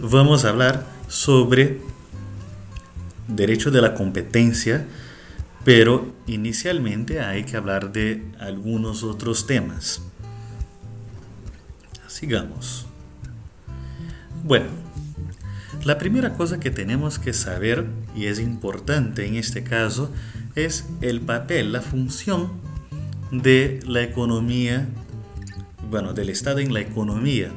Vamos a hablar sobre derecho de la competencia, pero inicialmente hay que hablar de algunos otros temas. Sigamos. Bueno, la primera cosa que tenemos que saber, y es importante en este caso, es el papel, la función de la economía, bueno, del Estado en la economía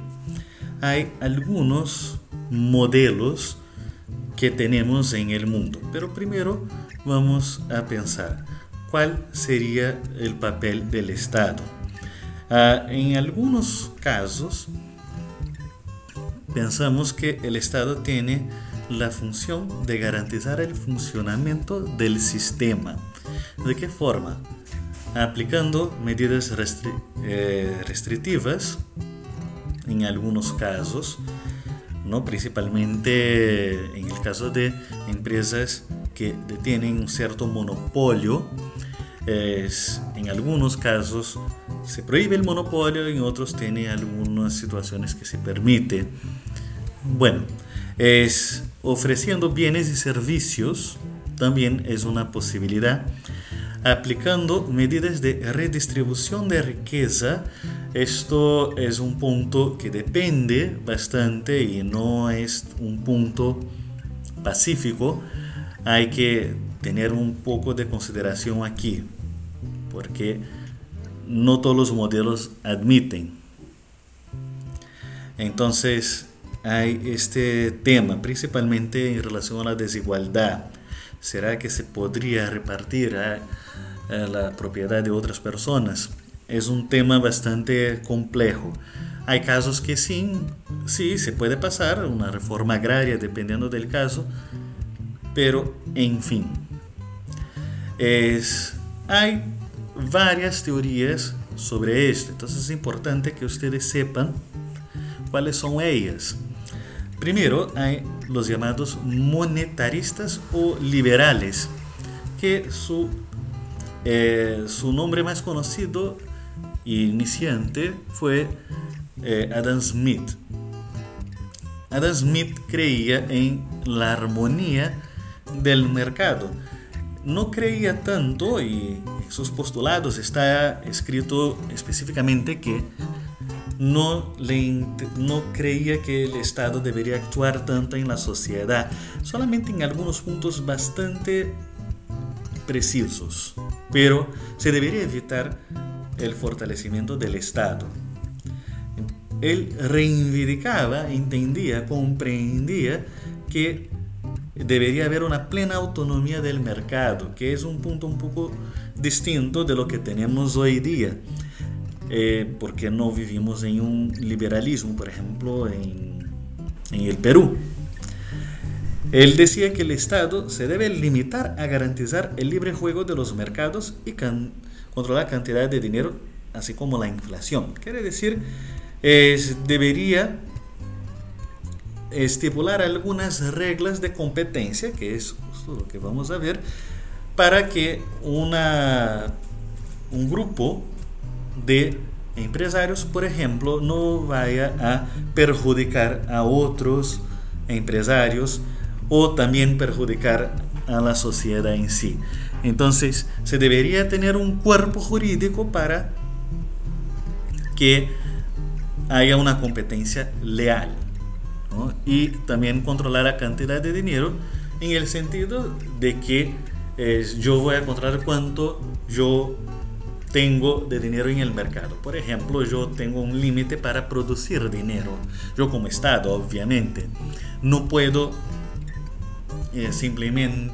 hay algunos modelos que tenemos en el mundo. Pero primero vamos a pensar cuál sería el papel del Estado. Ah, en algunos casos pensamos que el Estado tiene la función de garantizar el funcionamiento del sistema. ¿De qué forma? Aplicando medidas eh, restrictivas en algunos casos, ¿no? principalmente en el caso de empresas que tienen un cierto monopolio. Es, en algunos casos se prohíbe el monopolio, en otros tiene algunas situaciones que se permite. Bueno, es ofreciendo bienes y servicios también es una posibilidad aplicando medidas de redistribución de riqueza. Esto es un punto que depende bastante y no es un punto pacífico. Hay que tener un poco de consideración aquí, porque no todos los modelos admiten. Entonces hay este tema, principalmente en relación a la desigualdad. ¿Será que se podría repartir? la propiedad de otras personas. Es un tema bastante complejo. Hay casos que sí, sí, se puede pasar una reforma agraria dependiendo del caso, pero en fin. Es, hay varias teorías sobre esto, entonces es importante que ustedes sepan cuáles son ellas. Primero hay los llamados monetaristas o liberales, que su eh, su nombre más conocido iniciante fue eh, Adam Smith. Adam Smith creía en la armonía del mercado. No creía tanto, y en sus postulados está escrito específicamente que no, le, no creía que el Estado debería actuar tanto en la sociedad, solamente en algunos puntos bastante precisos pero se debería evitar el fortalecimiento del Estado. Él reivindicaba, entendía, comprendía que debería haber una plena autonomía del mercado, que es un punto un poco distinto de lo que tenemos hoy día, eh, porque no vivimos en un liberalismo, por ejemplo, en, en el Perú. Él decía que el Estado se debe limitar a garantizar el libre juego de los mercados y controlar la cantidad de dinero, así como la inflación. Quiere decir, debería estipular algunas reglas de competencia, que es justo lo que vamos a ver, para que una, un grupo de empresarios, por ejemplo, no vaya a perjudicar a otros empresarios o también perjudicar a la sociedad en sí. Entonces, se debería tener un cuerpo jurídico para que haya una competencia leal y también controlar la cantidad de dinero en el sentido de que eh, yo voy a controlar cuánto yo tengo de dinero en el mercado. Por ejemplo, yo tengo un límite para producir dinero. Yo como Estado, obviamente, no puedo eh, simplemente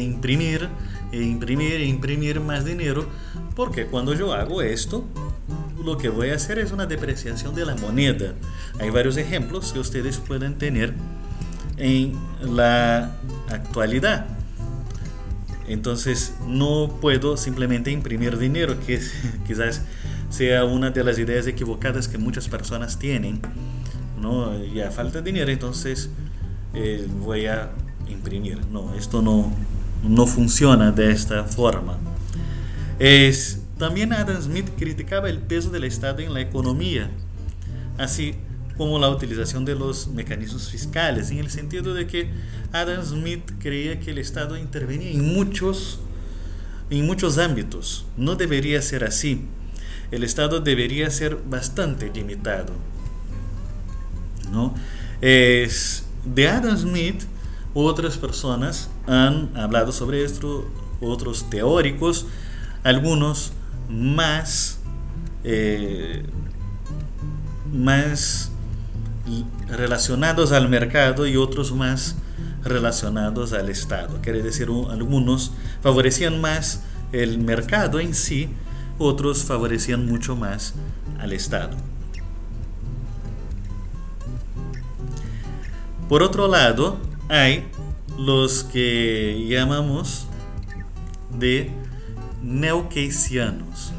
imprimir e imprimir e imprimir más dinero porque cuando yo hago esto lo que voy a hacer es una depreciación de la moneda. Hay varios ejemplos que ustedes pueden tener en la actualidad. Entonces no puedo simplemente imprimir dinero que quizás sea una de las ideas equivocadas que muchas personas tienen no ya falta dinero entonces eh, voy a imprimir. No, esto no, no funciona de esta forma. Es, también Adam Smith criticaba el peso del Estado en la economía. Así, como la utilización de los mecanismos fiscales, en el sentido de que Adam Smith creía que el Estado intervenía en muchos, en muchos ámbitos. No debería ser así. El Estado debería ser bastante limitado. ¿no? De Adam Smith, otras personas han hablado sobre esto, otros teóricos, algunos más, eh, más relacionados al mercado y otros más relacionados al Estado. Quiere decir, algunos favorecían más el mercado en sí, otros favorecían mucho más al Estado. Por otro lado, hay los que llamamos de neokeynesianos.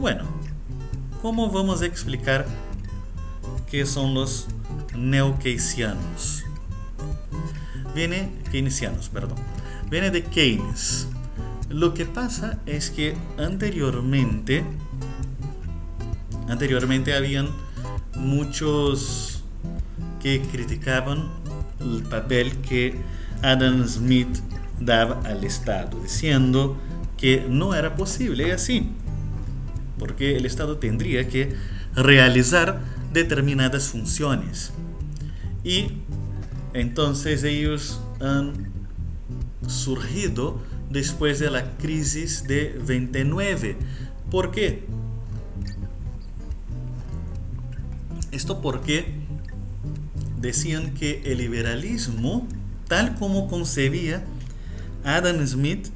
Bueno, ¿cómo vamos a explicar qué son los neokeynesianos? Viene keynesianos, perdón. Viene de Keynes. Lo que pasa es que anteriormente anteriormente habían muchos que criticaban el papel que Adam Smith daba al Estado, diciendo que no era posible así, porque el Estado tendría que realizar determinadas funciones. Y entonces ellos han surgido después de la crisis de 29. ¿Por qué? Esto porque decían que el liberalismo, tal como concebía Adam Smith,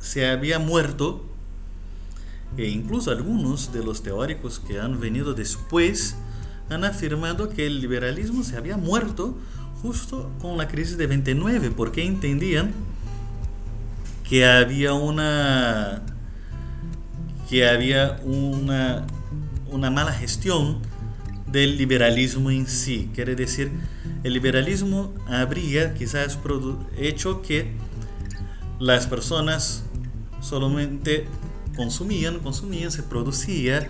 se había muerto e incluso algunos de los teóricos que han venido después han afirmado que el liberalismo se había muerto justo con la crisis de 29 porque entendían que había una que había una, una mala gestión del liberalismo en sí. Quiere decir, el liberalismo habría quizás hecho que las personas solamente consumían, consumían, se producía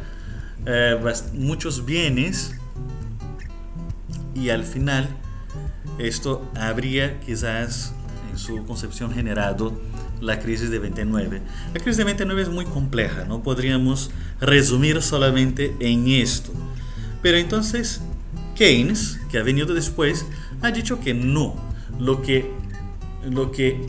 eh, muchos bienes y al final esto habría quizás en su concepción generado la crisis de 29. La crisis de 29 es muy compleja, no podríamos resumir solamente en esto. Pero entonces Keynes, que ha venido después, ha dicho que no. Lo que, lo que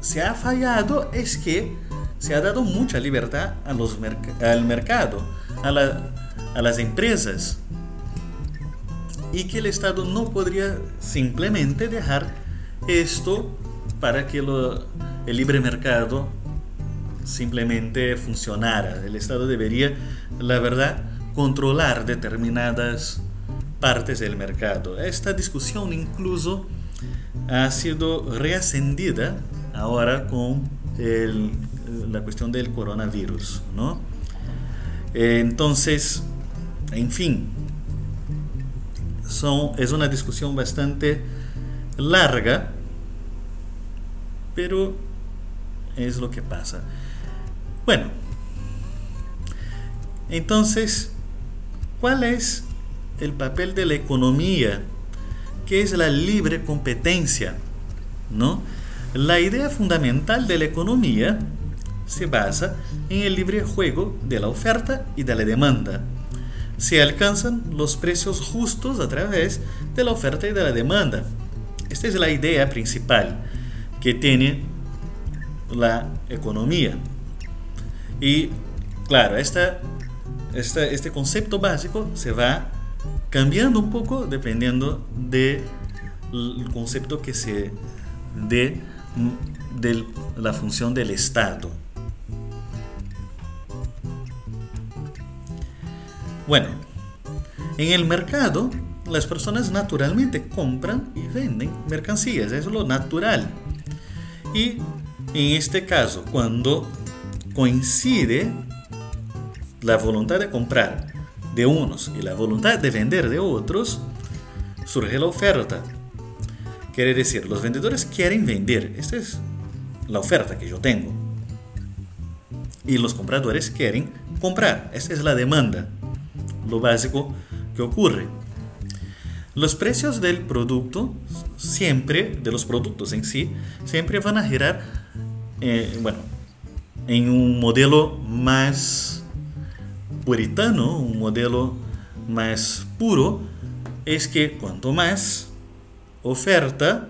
se ha fallado es que se ha dado mucha libertad al mercado, a, las empresas, y que el Estado no podría simplemente dejar esto para que el libre mercado simplemente funcionara. El Estado debería, la verdad, controlar determinadas partes del mercado. Esta discusión incluso ha sido reascendida ahora con la cuestión del coronavirus, ¿no? Entonces, en fin, es una discusión bastante larga, pero es lo que pasa. Bueno, entonces, ¿Cuál es el papel de la economía? ¿Qué es la libre competencia? ¿No? La idea fundamental de la economía se basa en el libre juego de la oferta y de la demanda. Se alcanzan los precios justos a través de la oferta y de la demanda. Esta es la idea principal que tiene la economía. Y claro, esta este, concepto básico se va cambiando un poco dependiendo del concepto que se dé de la función del Estado. Bueno, en el mercado las personas naturalmente compran y venden mercancías, eso es lo natural. Y en este caso, cuando coincide la voluntad de comprar de unos y la voluntad de vender de otros, surge la oferta. Quiere decir, los vendedores quieren vender. Esta es la oferta que yo tengo. Y los compradores quieren comprar. Esta es la demanda. lo básico que ocurre. Los precios del producto, siempre, de los productos en sí, siempre van a girar, eh, bueno, en un modelo más puritano, un modelo más puro, es que cuanto más oferta,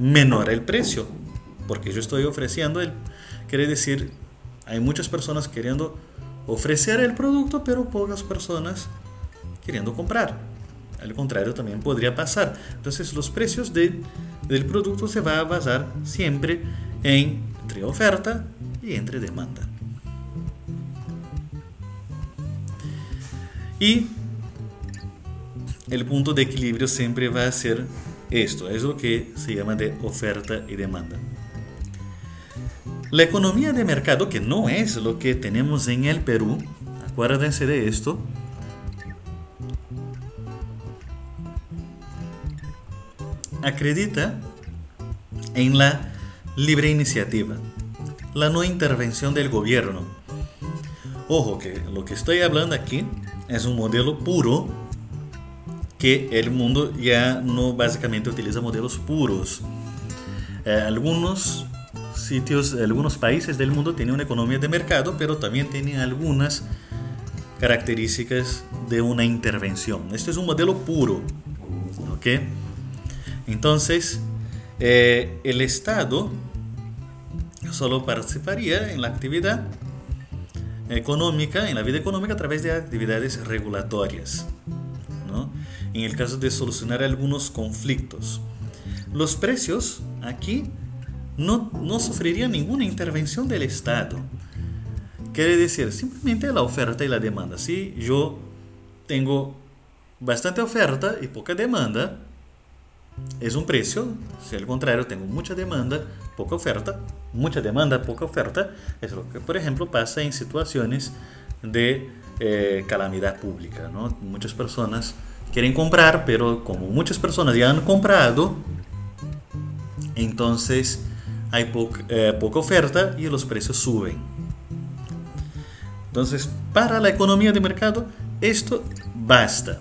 menor el precio. Porque yo estoy ofreciendo, el, quiere decir, hay muchas personas queriendo ofrecer el producto, pero pocas personas queriendo comprar. Al contrario, también podría pasar. Entonces, los precios de, del producto se va a basar siempre en, entre oferta y entre demanda. Y el punto de equilibrio siempre va a ser esto, es lo que se llama de oferta y demanda. La economía de mercado, que no es lo que tenemos en el Perú, acuérdense de esto, acredita en la libre iniciativa, la no intervención del gobierno. Ojo que lo que estoy hablando aquí es un modelo puro que el mundo ya no básicamente utiliza modelos puros. Eh, algunos sitios, algunos países del mundo tienen una economía de mercado, pero también tienen algunas características de una intervención. Este es un modelo puro. ¿ok? Entonces, eh, el Estado solo participaría en la actividad económica, en la vida económica a través de actividades regulatorias, ¿no? en el caso de solucionar algunos conflictos. Los precios aquí no, no sufrirían ninguna intervención del Estado. Quiere decir, simplemente la oferta y la demanda. Si yo tengo bastante oferta y poca demanda, es un precio. Si al contrario tengo mucha demanda, poca oferta, mucha demanda, poca oferta, es lo que por ejemplo pasa en situaciones de eh, calamidad pública. ¿no? Muchas personas quieren comprar, pero como muchas personas ya han comprado, entonces hay eh, poca oferta y los precios suben. Entonces, para la economía de mercado, esto basta.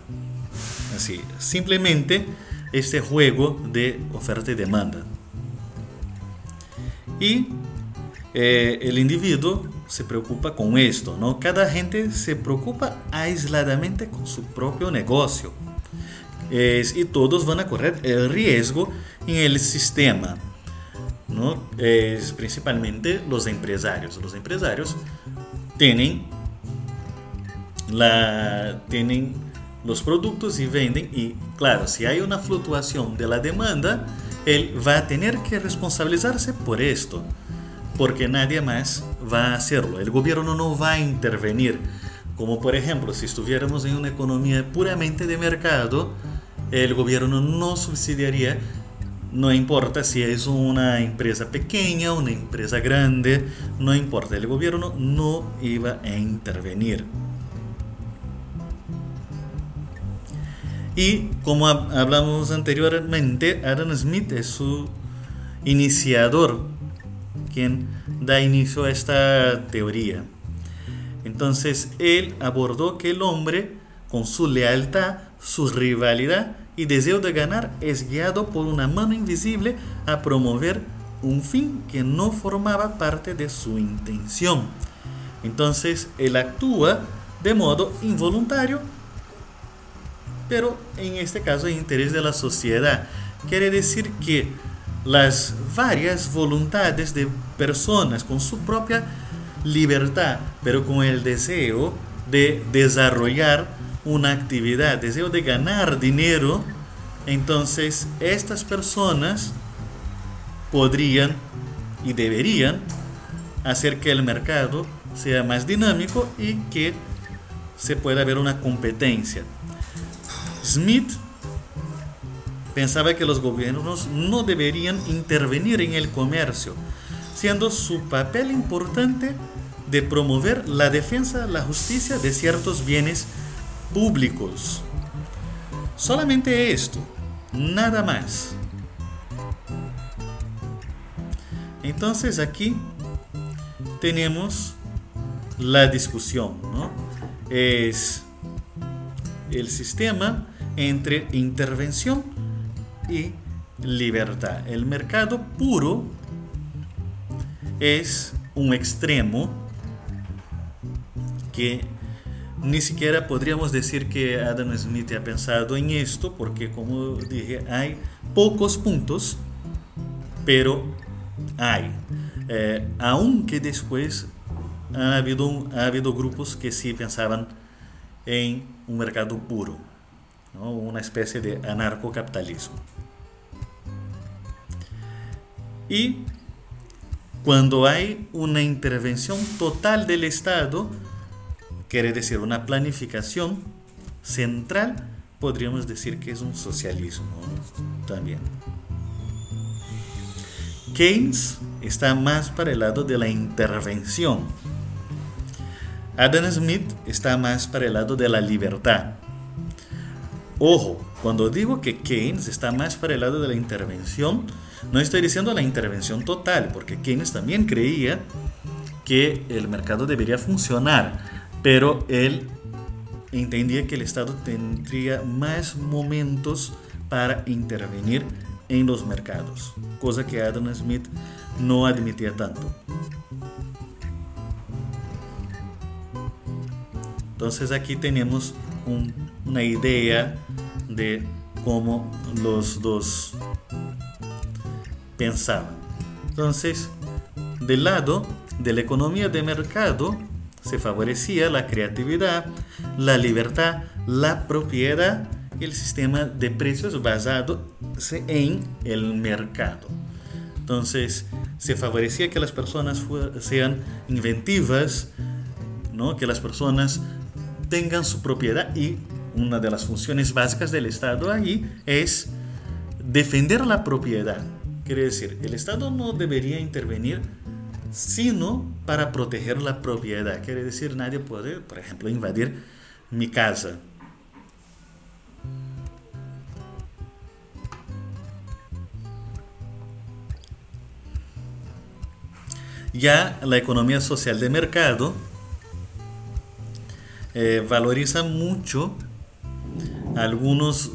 Así, simplemente este juego de oferta y demanda. Y eh, el individuo se preocupa con esto, ¿no? Cada gente se preocupa aisladamente con su propio negocio. y todos van a correr el riesgo en el sistema, ¿no? Principalmente los empresarios. Los empresarios tienen la tienen los productos y venden y claro, si hay una fluctuación de la demanda, él va a tener que responsabilizarse por esto, porque nadie más va a hacerlo. El gobierno no va a intervenir. Como por ejemplo, si estuviéramos en una economía puramente de mercado, el gobierno no subsidiaría, no importa si es una empresa pequeña, una empresa grande, no importa, el gobierno no iba a intervenir. Y como hablamos anteriormente, Adam Smith es su iniciador, quien da inicio a esta teoría. Entonces, él abordó que el hombre, con su lealtad, su rivalidad y deseo de ganar, es guiado por una mano invisible a promover un fin que no formaba parte de su intención. Entonces, él actúa de modo involuntario pero en este caso en interés de la sociedad. Quiere decir que las varias voluntades de personas con su propia libertad, pero con el deseo de desarrollar una actividad, deseo de ganar dinero, entonces estas personas podrían y deberían hacer que el mercado sea más dinámico y que se pueda ver una competencia. Smith pensaba que los gobiernos no deberían intervenir en el comercio, siendo su papel importante de promover la defensa, la justicia de ciertos bienes públicos. Solamente esto, nada más. Entonces aquí tenemos la discusión, ¿no? Es el sistema entre intervención y libertad. El mercado puro es un extremo que ni siquiera podríamos decir que Adam Smith ha pensado en esto, porque como dije, hay pocos puntos, pero hay. Eh, aunque después ha habido, ha habido grupos que sí pensaban en un mercado puro, una especie de anarcocapitalismo. Y cuando hay una intervención total del Estado, quiere decir una planificación central, podríamos decir que es un socialismo también. Keynes está más para el lado de la intervención. Adam Smith está más para el lado de la libertad. Ojo, cuando digo que Keynes está más para el lado de la intervención, no estoy diciendo la intervención total, porque Keynes también creía que el mercado debería funcionar, pero él entendía que el Estado tendría más momentos para intervenir en los mercados, cosa que Adam Smith no admitía tanto. Entonces aquí tenemos una idea de cómo los dos pensaban. Entonces, del lado de la economía de mercado se favorecía la creatividad, la libertad, la propiedad y el sistema de precios basado en el mercado. Entonces, se favorecía que las personas sean inventivas, ¿no? que las personas tengan su propiedad y una de las funciones básicas del Estado ahí es defender la propiedad. Quiere decir, el Estado no debería intervenir sino para proteger la propiedad. Quiere decir, nadie puede, por ejemplo, invadir mi casa. Ya la economía social de mercado eh, valoriza mucho algunos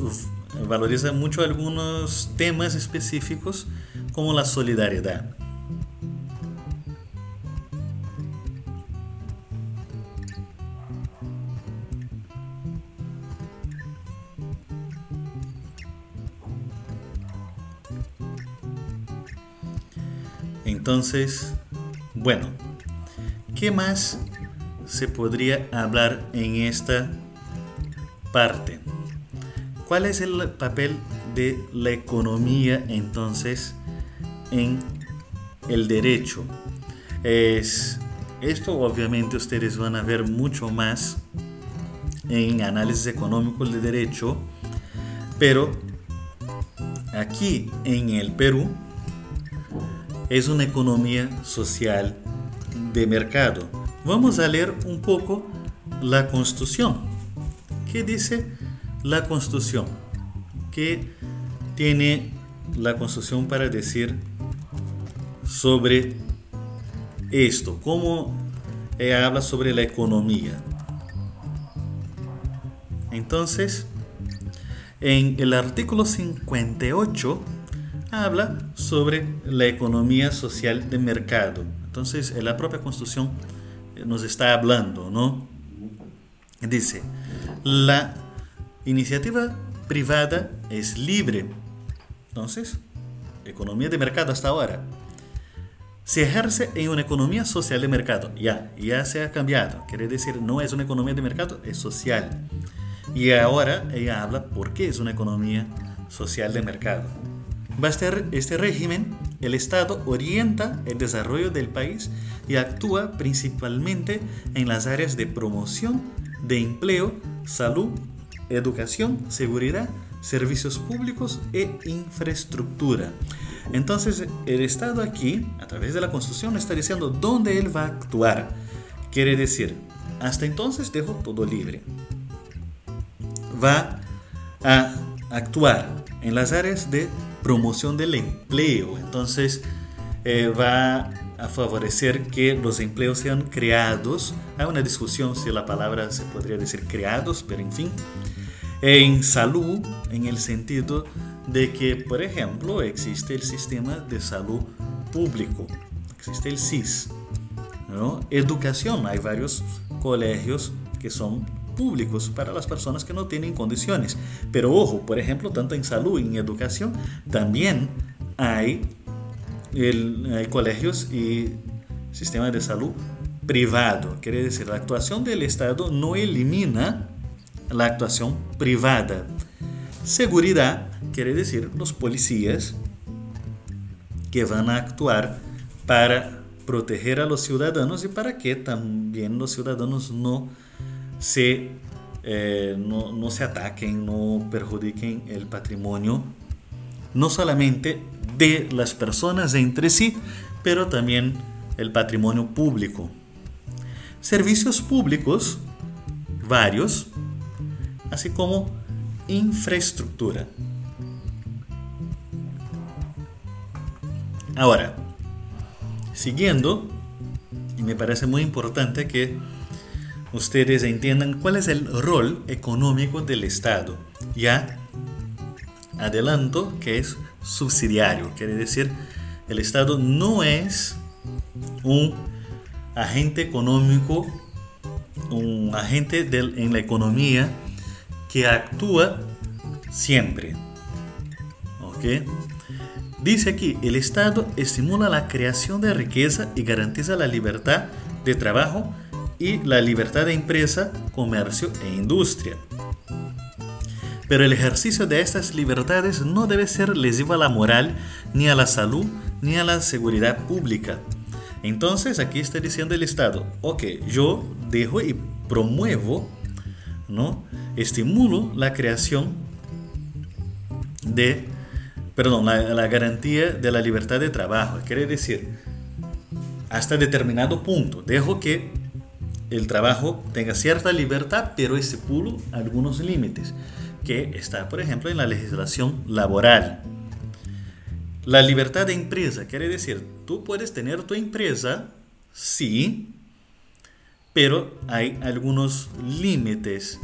valoriza mucho algunos temas específicos como la solidaridad. Entonces, bueno, ¿qué más se podría hablar en esta parte? ¿Cuál es el papel de la economía entonces en el derecho? Es, esto obviamente ustedes van a ver mucho más en análisis económico de derecho, pero aquí en el Perú es una economía social de mercado. Vamos a leer un poco la constitución. ¿Qué dice la Constitución. ¿Qué tiene la Constitución para decir sobre esto? ¿Cómo ella habla sobre la economía? Entonces, en el artículo 58 habla sobre la economía social de mercado. Entonces, la propia Constitución nos está hablando, ¿no? Dice, la Iniciativa privada es libre. Entonces, economía de mercado hasta ahora. Se ejerce en una economía social de mercado. Ya, ya se ha cambiado. Quiere decir, no es una economía de mercado, es social. Y ahora ella habla por qué es una economía social de mercado. Baste este régimen, el Estado orienta el desarrollo del país y actúa principalmente en las áreas de promoción, de empleo, salud, educación, seguridad, servicios públicos e infraestructura. Entonces, el Estado aquí, a través de la Constitución, está diciendo dónde él va a actuar. Quiere decir, hasta entonces dejo todo libre. Va a actuar en las áreas de promoción del empleo. Entonces, eh, va a favorecer que los empleos sean creados. Hay una discusión si la palabra se podría decir creados, pero en fin En salud, en el sentido de que, por ejemplo, existe el sistema de salud público, existe el SIS. ¿no? Educación, hay varios colegios que son públicos para las personas que no tienen condiciones. Pero ojo, por ejemplo, tanto en salud y en educación, también hay, colegios y sistemas de salud privado. Quiere decir, la actuación del Estado no elimina la actuación privada. Seguridad quiere decir los policías que van a actuar para proteger a los ciudadanos y para que también los ciudadanos no se, eh, no, no se ataquen, no perjudiquen el patrimonio, no solamente de las personas entre sí, pero también el patrimonio público. Servicios públicos, varios, así como infraestructura. Ahora, siguiendo, y me parece muy importante que ustedes entiendan cuál es el rol económico del Estado. Ya adelanto que es subsidiario, quiere decir, el Estado no es un agente económico, un agente en la economía que actúa siempre. ¿Ok? Dice aquí, el Estado estimula la creación de riqueza y garantiza la libertad de trabajo y la libertad de empresa, comercio e industria. Pero el ejercicio de estas libertades no debe ser lesivo a la moral, ni a la salud, ni a la seguridad pública. Entonces aquí está diciendo el Estado, ok, yo dejo y promuevo, ¿no? Estimulo la creación de, perdón, la, la garantía de la libertad de trabajo. Quiere decir, hasta determinado punto, dejo que el trabajo tenga cierta libertad, pero estipulo algunos límites, que está, por ejemplo, en la legislación laboral. La libertad de empresa quiere decir, tú puedes tener tu empresa, sí, pero hay algunos límites.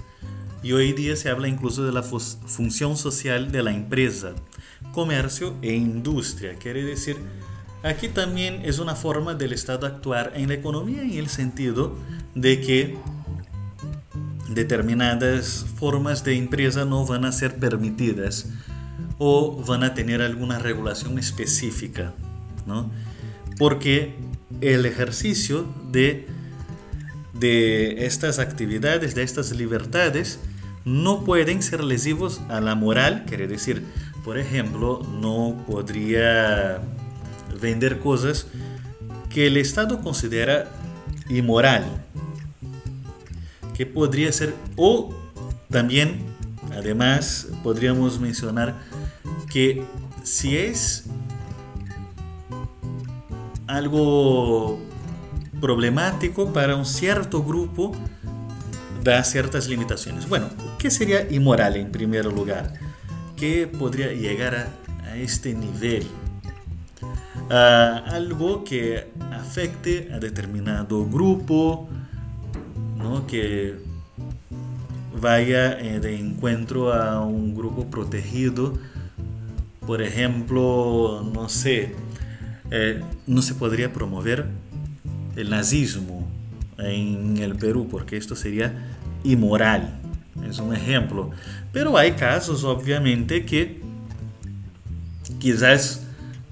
Y hoy día se habla incluso de la función social de la empresa, comercio e industria. Quiere decir, aquí también es una forma del Estado actuar en la economía en el sentido de que determinadas formas de empresa no van a ser permitidas o van a tener alguna regulación específica, ¿no? Porque el ejercicio de, de estas actividades, de estas libertades, no pueden ser lesivos a la moral, quiere decir, por ejemplo, no podría vender cosas que el Estado considera inmoral, que podría ser, o también, además, podríamos mencionar que si es algo problemático para un cierto grupo, da ciertas limitaciones. Bueno, ¿qué sería inmoral en primer lugar? ¿Qué podría llegar a, a este nivel? Uh, algo que afecte a determinado grupo, ¿no? que vaya eh, de encuentro a un grupo protegido. Por ejemplo, no sé, eh, no se podría promover el nazismo en el Perú porque esto sería inmoral. Es un ejemplo. Pero hay casos, obviamente, que quizás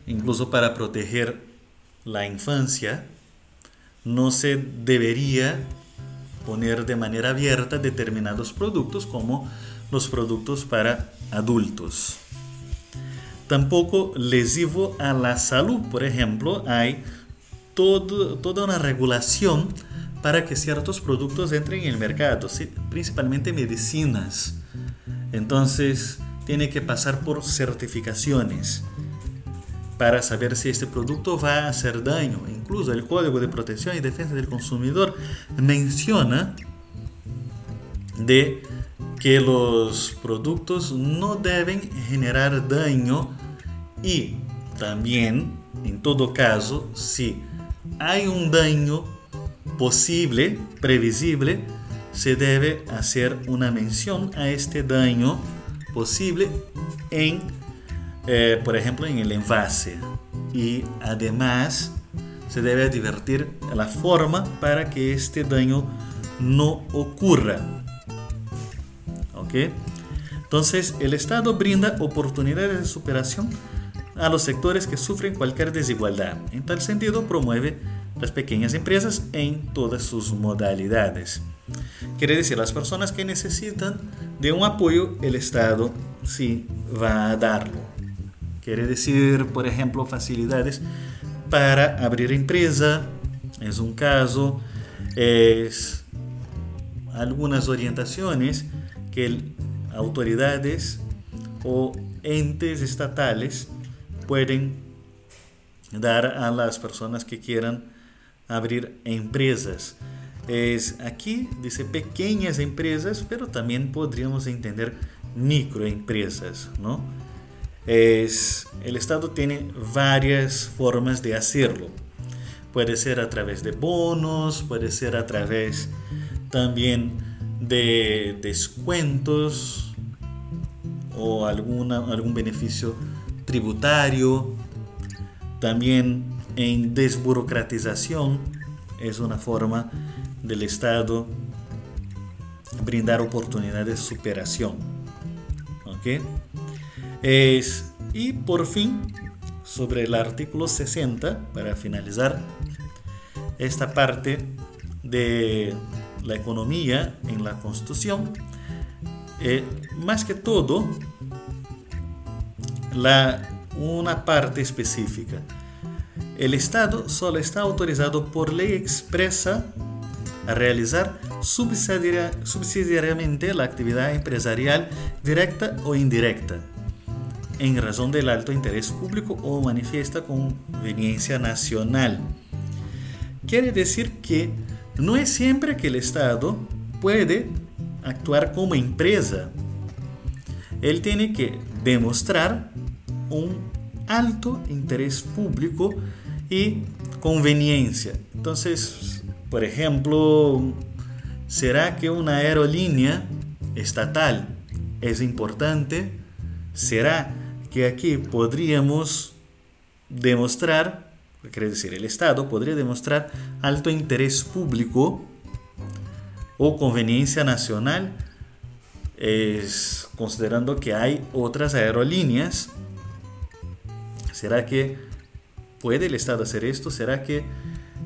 incluso para proteger la infancia, no se debería poner de manera abierta determinados productos como los productos para adultos. Tampoco lesivo a la salud, por ejemplo, hay toda una regulación para que ciertos productos entren en el mercado, principalmente medicinas. Entonces, tiene que pasar por certificaciones para saber si este producto va a hacer daño. Incluso el Código de Protección y Defensa del Consumidor menciona de que los productos no deben generar daño y también, en todo caso, si hay un daño posible, previsible, se debe hacer una mención a este daño posible en, eh, por ejemplo, en el envase. Y además se debe advertir la forma para que este daño no ocurra. ¿Ok? Entonces, el Estado brinda oportunidades de superación a los sectores que sufren cualquier desigualdad. En tal sentido, promueve las pequeñas empresas en todas sus modalidades. Quiere decir, las personas que necesitan de un apoyo, el Estado sí va a darlo. Quiere decir, por ejemplo, facilidades para abrir empresa, es un caso, es algunas orientaciones que autoridades o entes estatales pueden dar a las personas que quieran abrir empresas. Es aquí dice pequeñas empresas, pero también podríamos entender microempresas, ¿no? Es, el Estado tiene varias formas de hacerlo. Puede ser a través de bonos, puede ser a través también de descuentos o alguna, algún beneficio tributario, también en desburocratización, es una forma del Estado brindar oportunidades de superación. ¿Ok? Es, y por fin, sobre el artículo 60, para finalizar esta parte de la economía en la Constitución, eh, más que todo, la, una parte específica. El Estado solo está autorizado por ley expresa a realizar subsidiariamente la actividad empresarial directa o indirecta, en razón del alto interés público o manifiesta conveniencia nacional. Quiere decir que no es siempre que el Estado puede actuar como empresa. Él tiene que demostrar un alto interés público y conveniencia. Entonces, por ejemplo, ¿será que una aerolínea estatal es importante? ¿Será que aquí podríamos demostrar, quiere decir, el Estado podría demostrar alto interés público o conveniencia nacional? Es, considerando que hay otras aerolíneas ¿Será que puede el Estado hacer esto? ¿Será que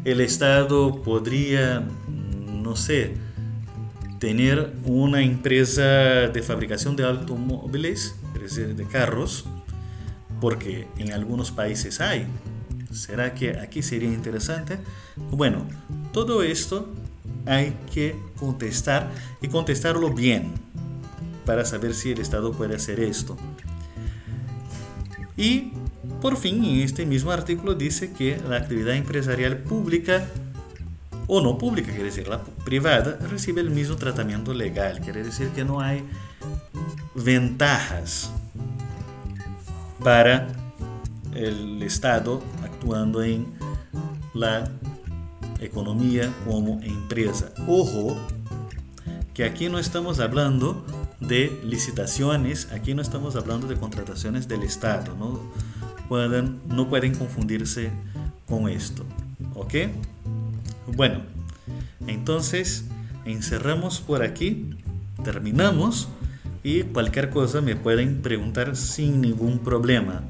el Estado podría, no sé, tener una empresa de fabricación de automóviles, es decir, de carros? Porque en algunos países hay. ¿Será que aquí sería interesante? Bueno, todo esto hay que contestar y contestarlo bien para saber si el Estado puede hacer esto. Y por fin, en este mismo artículo dice que la actividad empresarial pública o no pública, quiere decir la privada, recibe el mismo tratamiento legal, quiere decir que no hay ventajas para el Estado actuando en la economía como empresa. Ojo, que aquí no estamos hablando de licitaciones, aquí no estamos hablando de contrataciones del Estado, ¿no? No pueden confundirse con esto. ¿Ok? Bueno, entonces encerramos por aquí, terminamos y cualquier cosa me pueden preguntar sin ningún problema.